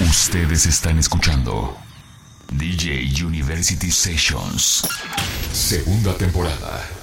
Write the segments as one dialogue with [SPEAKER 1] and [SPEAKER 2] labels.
[SPEAKER 1] Ustedes están escuchando DJ University Sessions. Segunda temporada.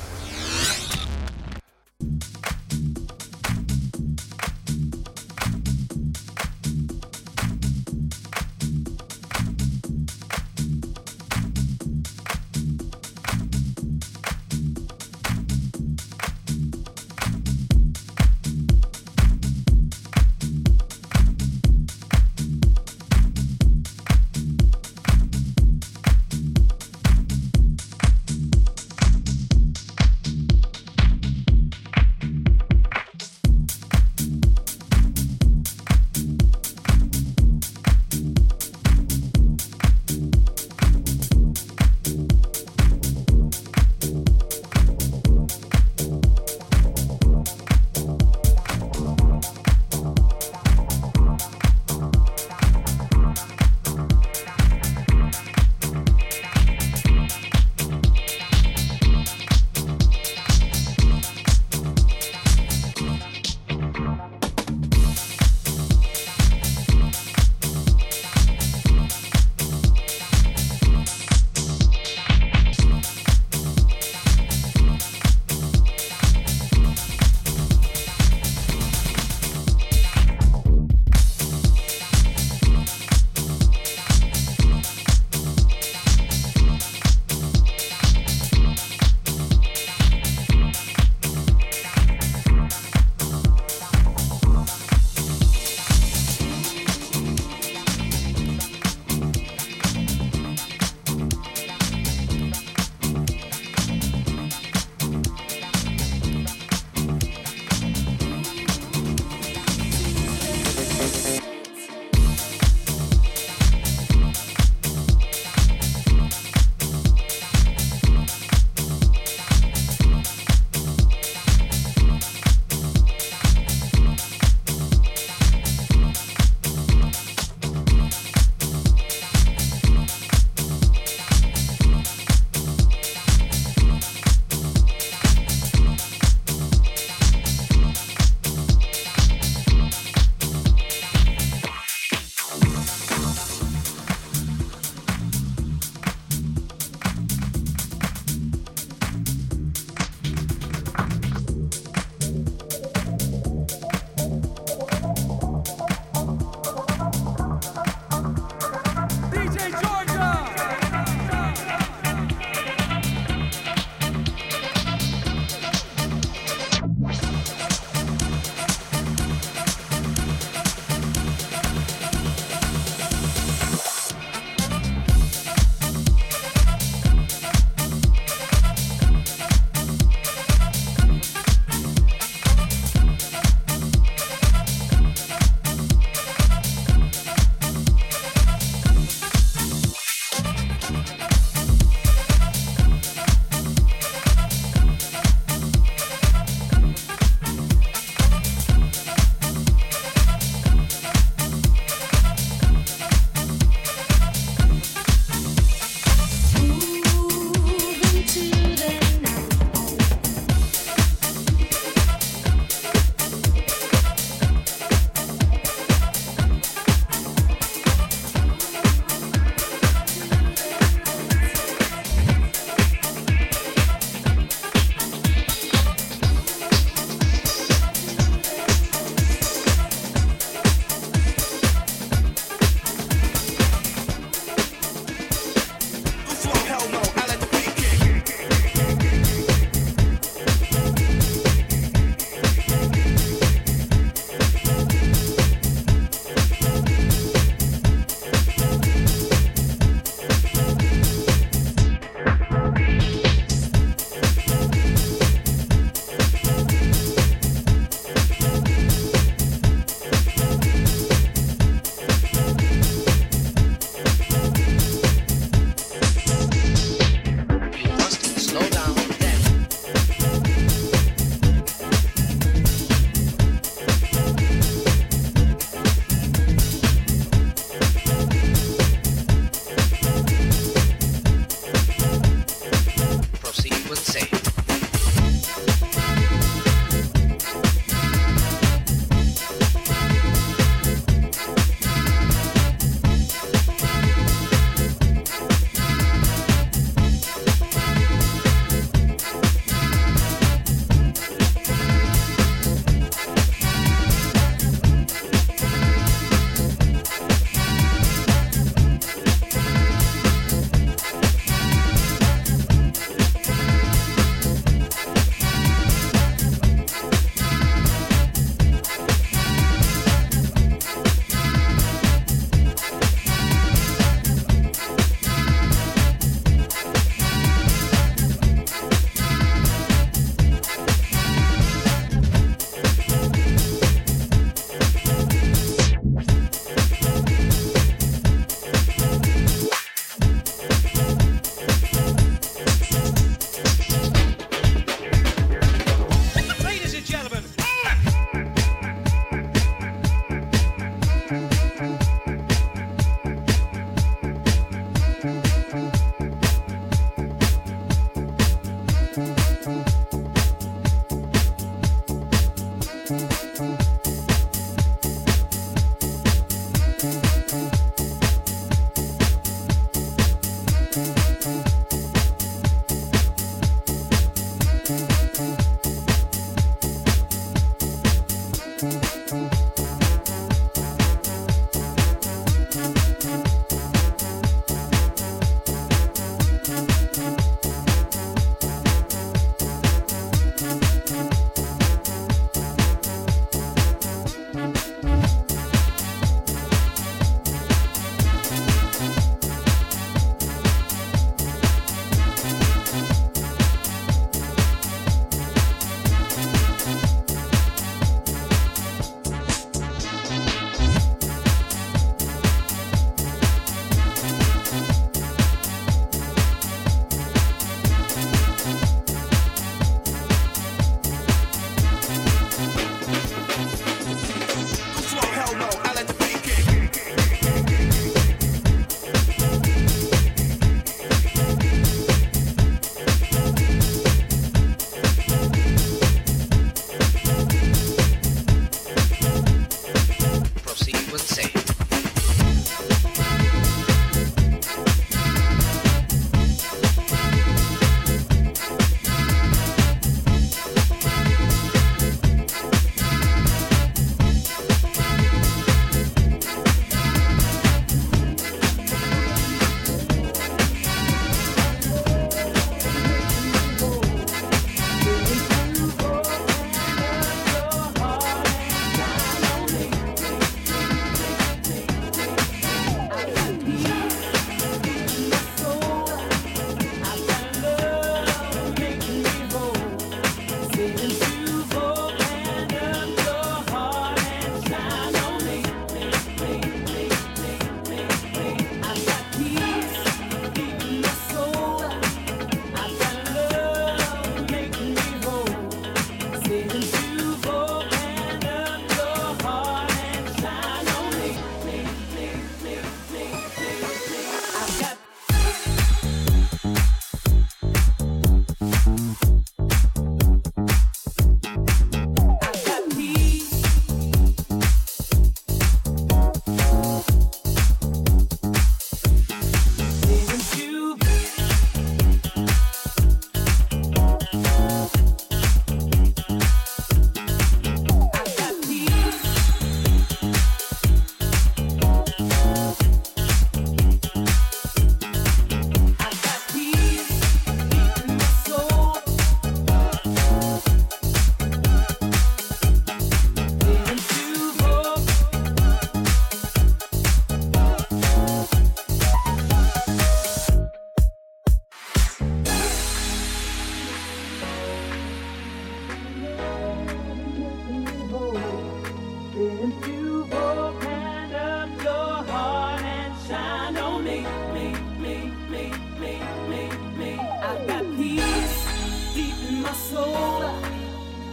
[SPEAKER 2] knees, deep in my soul.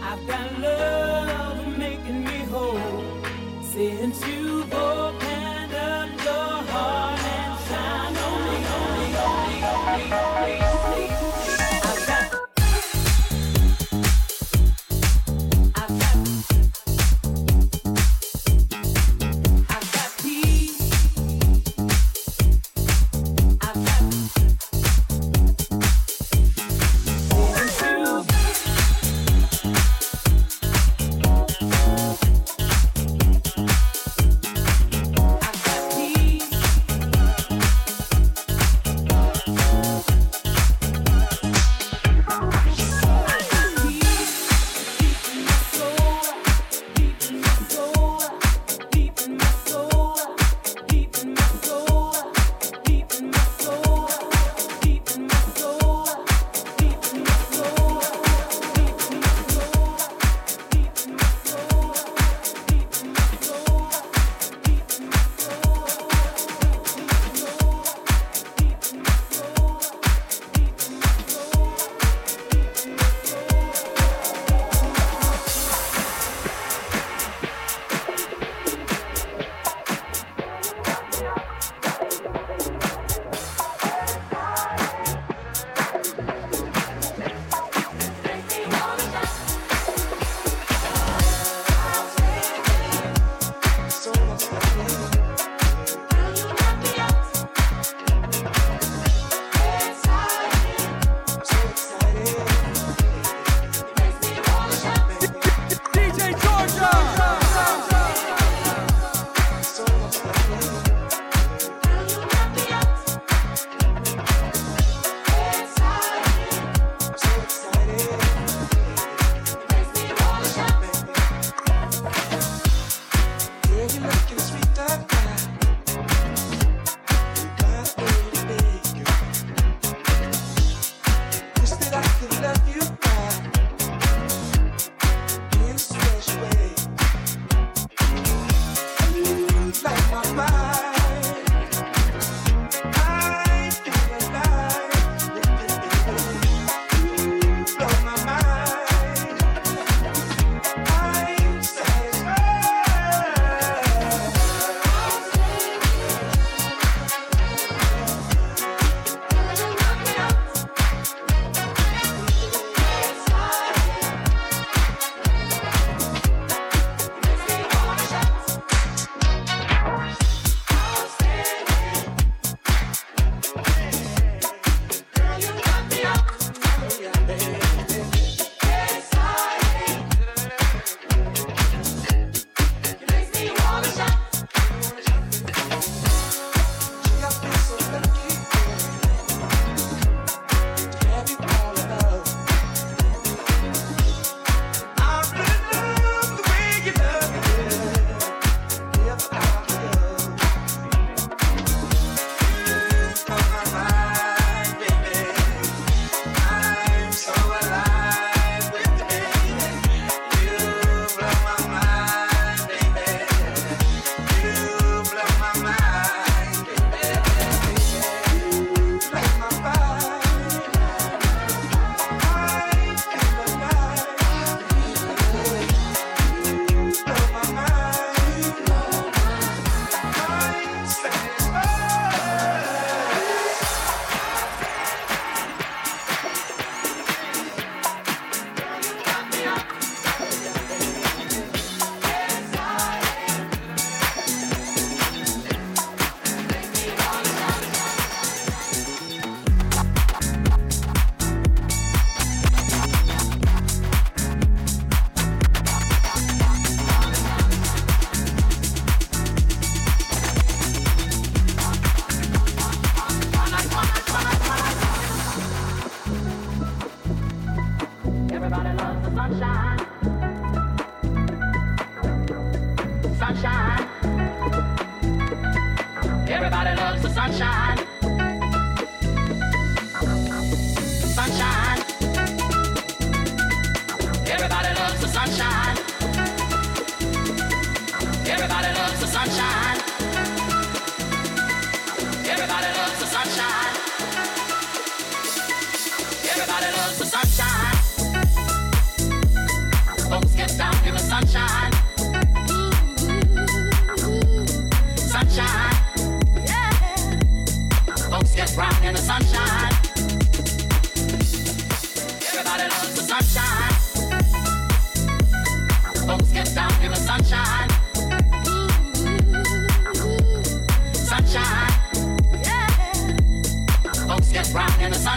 [SPEAKER 2] I've got love making me whole. Since you broke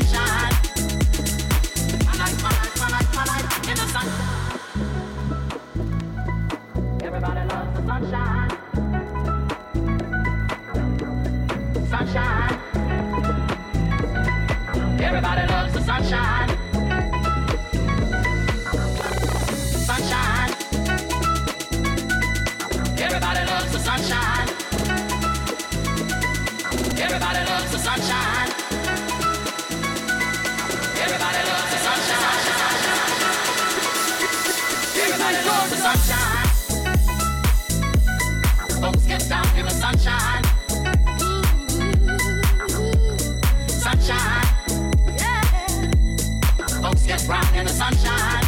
[SPEAKER 3] sunshine. and the sunshine.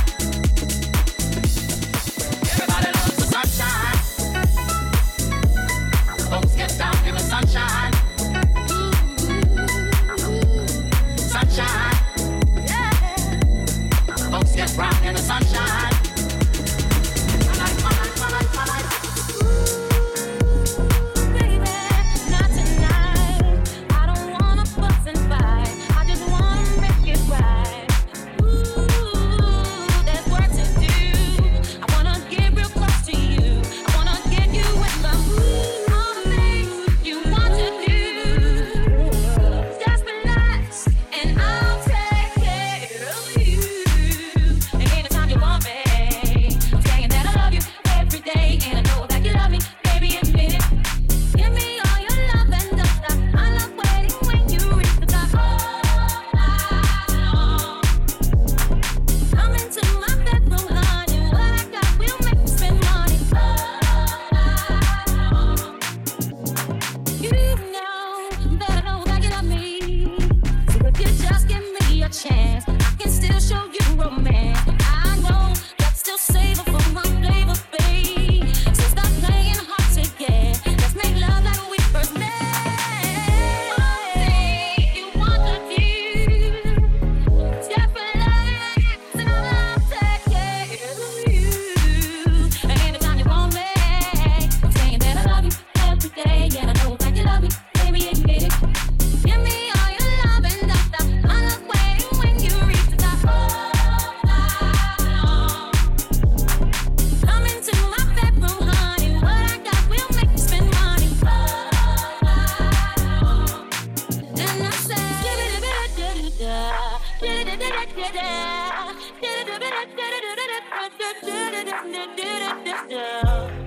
[SPEAKER 3] Yeah.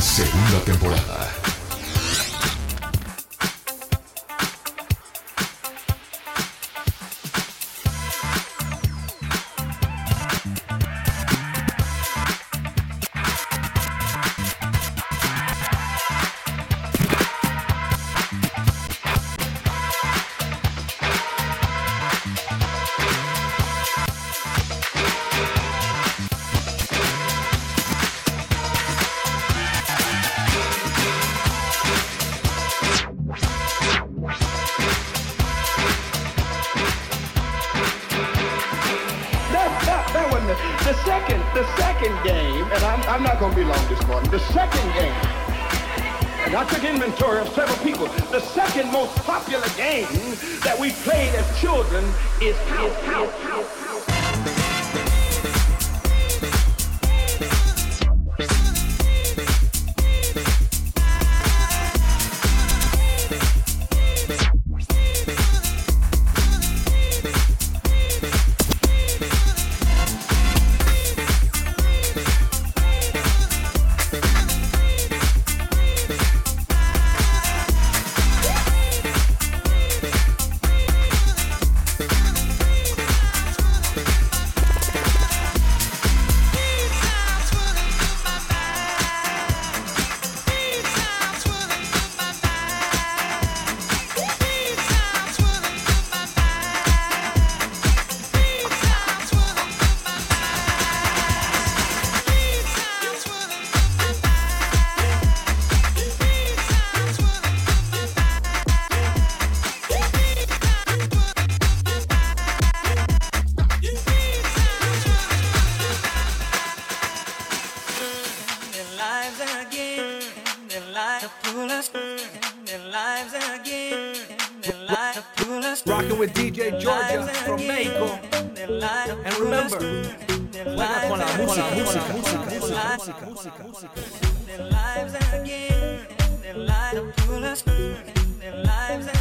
[SPEAKER 1] Segunda temporada.
[SPEAKER 4] second game, and I took inventory of several people, the second most popular game that we played as children is house, house, house, house.
[SPEAKER 5] de Georgia, from Mexico. And remember, juega con la música, música, música, música, música, música. Their lives again, their lives their lives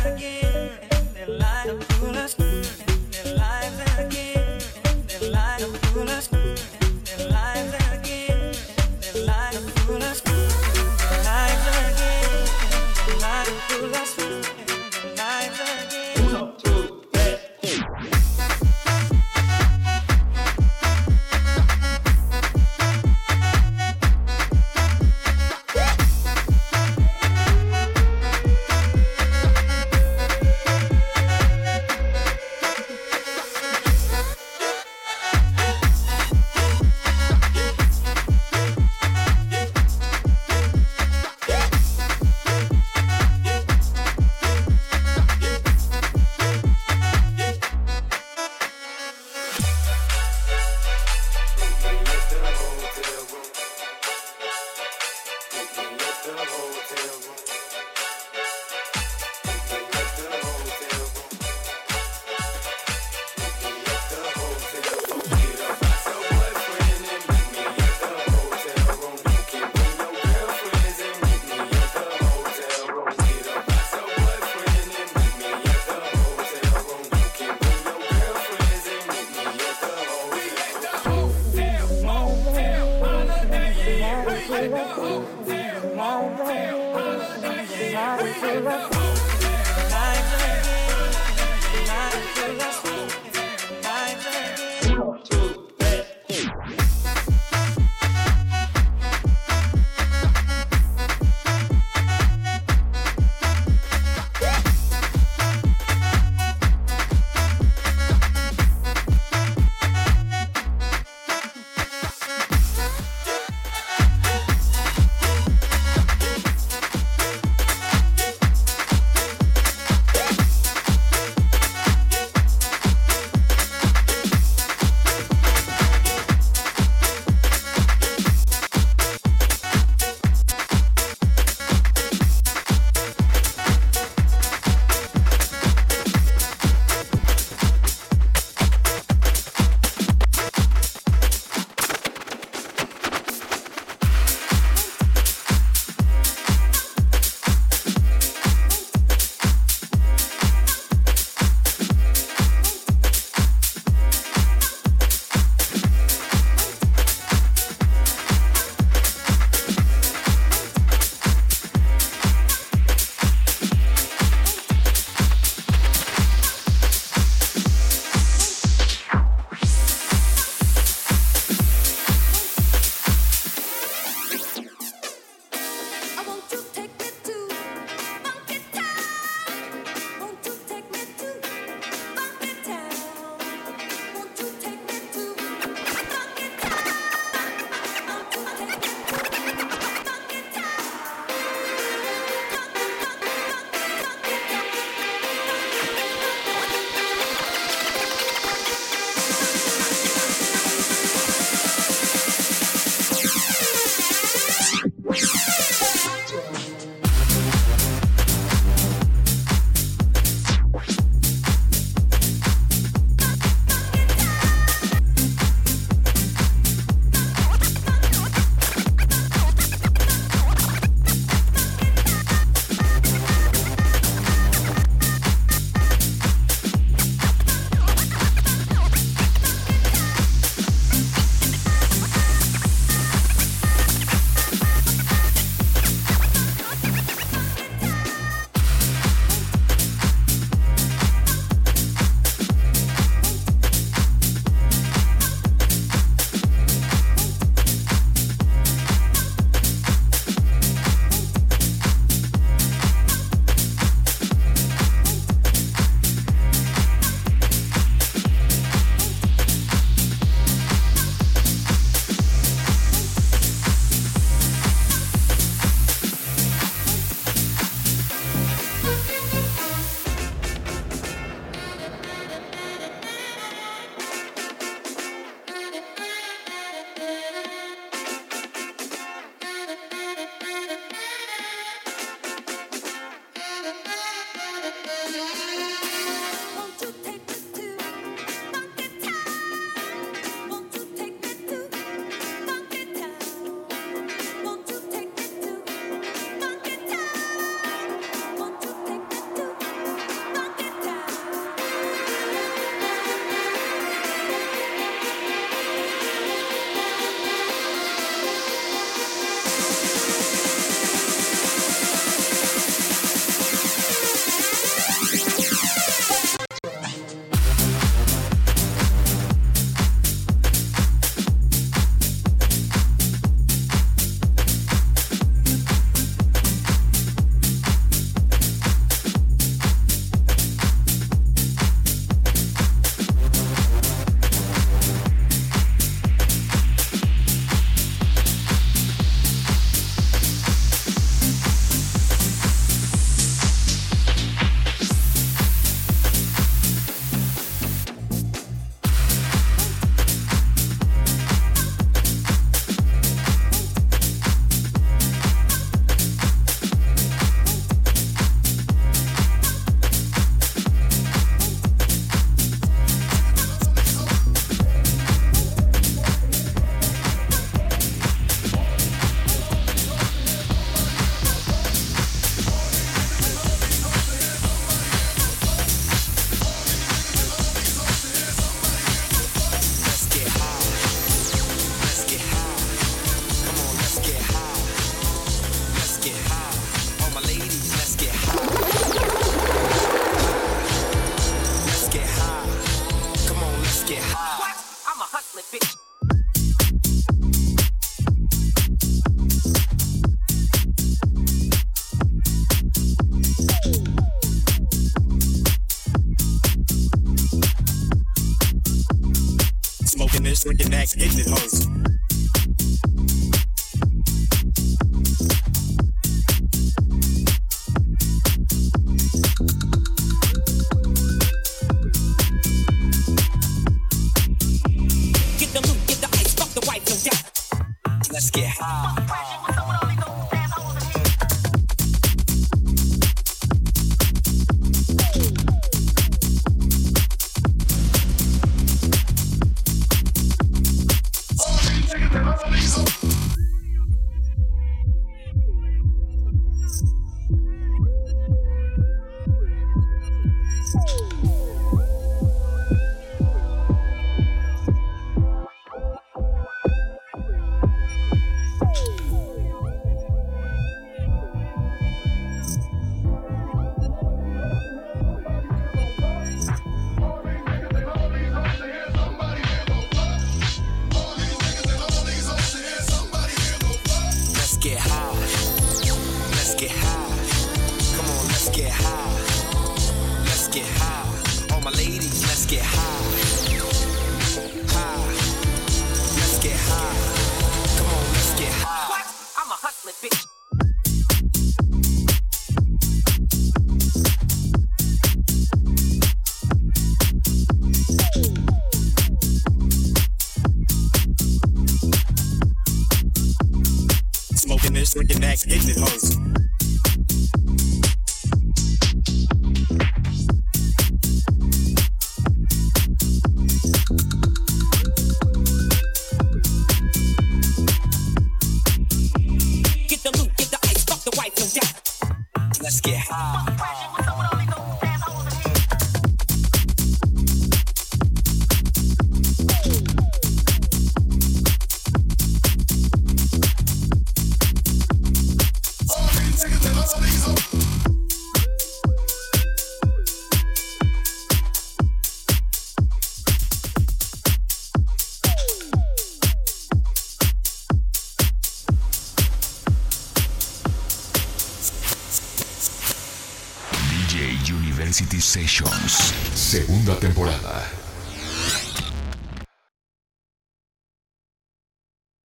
[SPEAKER 6] With your neck, hitting hoes.